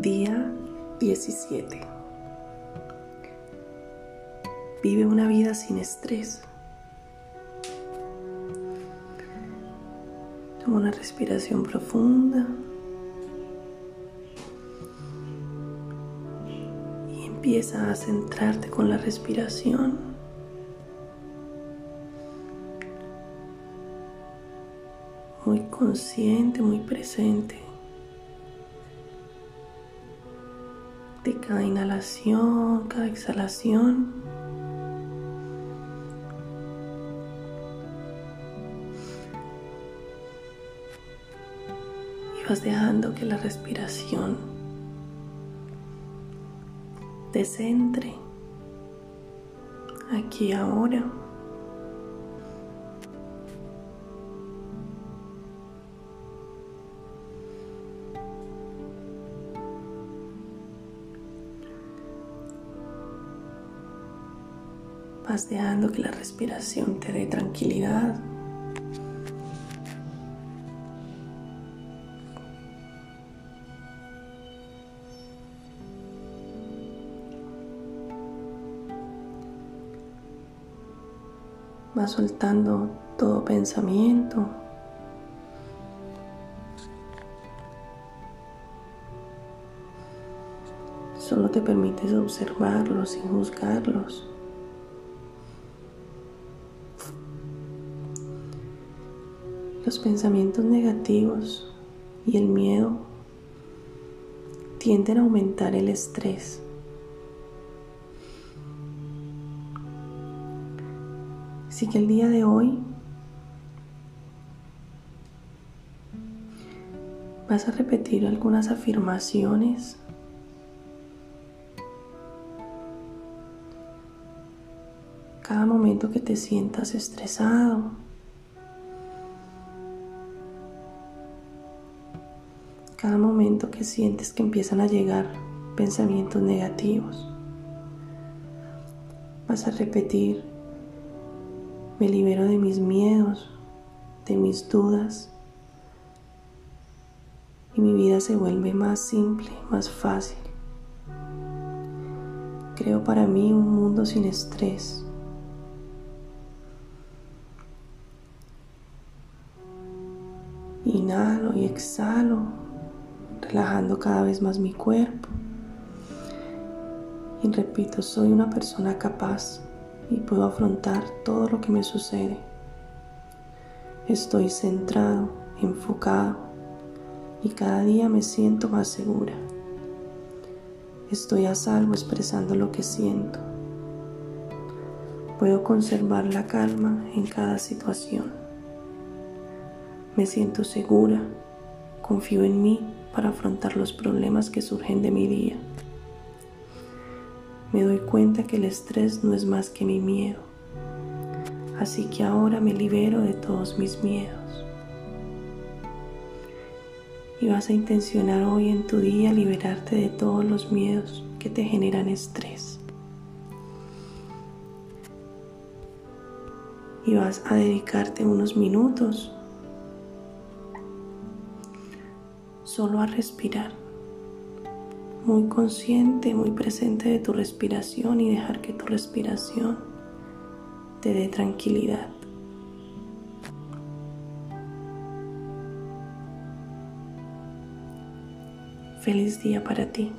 Día 17. Vive una vida sin estrés. Toma una respiración profunda. Y empieza a centrarte con la respiración. Muy consciente, muy presente. De cada inhalación, cada exhalación. Y vas dejando que la respiración te centre aquí ahora. Vas dejando que la respiración te dé tranquilidad. Vas soltando todo pensamiento. Solo te permites observarlos sin juzgarlos. Los pensamientos negativos y el miedo tienden a aumentar el estrés. Así que el día de hoy vas a repetir algunas afirmaciones cada momento que te sientas estresado cada momento que sientes que empiezan a llegar pensamientos negativos. Vas a repetir, me libero de mis miedos, de mis dudas, y mi vida se vuelve más simple, más fácil. Creo para mí un mundo sin estrés. Inhalo y exhalo relajando cada vez más mi cuerpo. Y repito, soy una persona capaz y puedo afrontar todo lo que me sucede. Estoy centrado, enfocado y cada día me siento más segura. Estoy a salvo expresando lo que siento. Puedo conservar la calma en cada situación. Me siento segura, confío en mí para afrontar los problemas que surgen de mi día. Me doy cuenta que el estrés no es más que mi miedo, así que ahora me libero de todos mis miedos. Y vas a intencionar hoy en tu día liberarte de todos los miedos que te generan estrés. Y vas a dedicarte unos minutos solo a respirar, muy consciente, muy presente de tu respiración y dejar que tu respiración te dé tranquilidad. Feliz día para ti.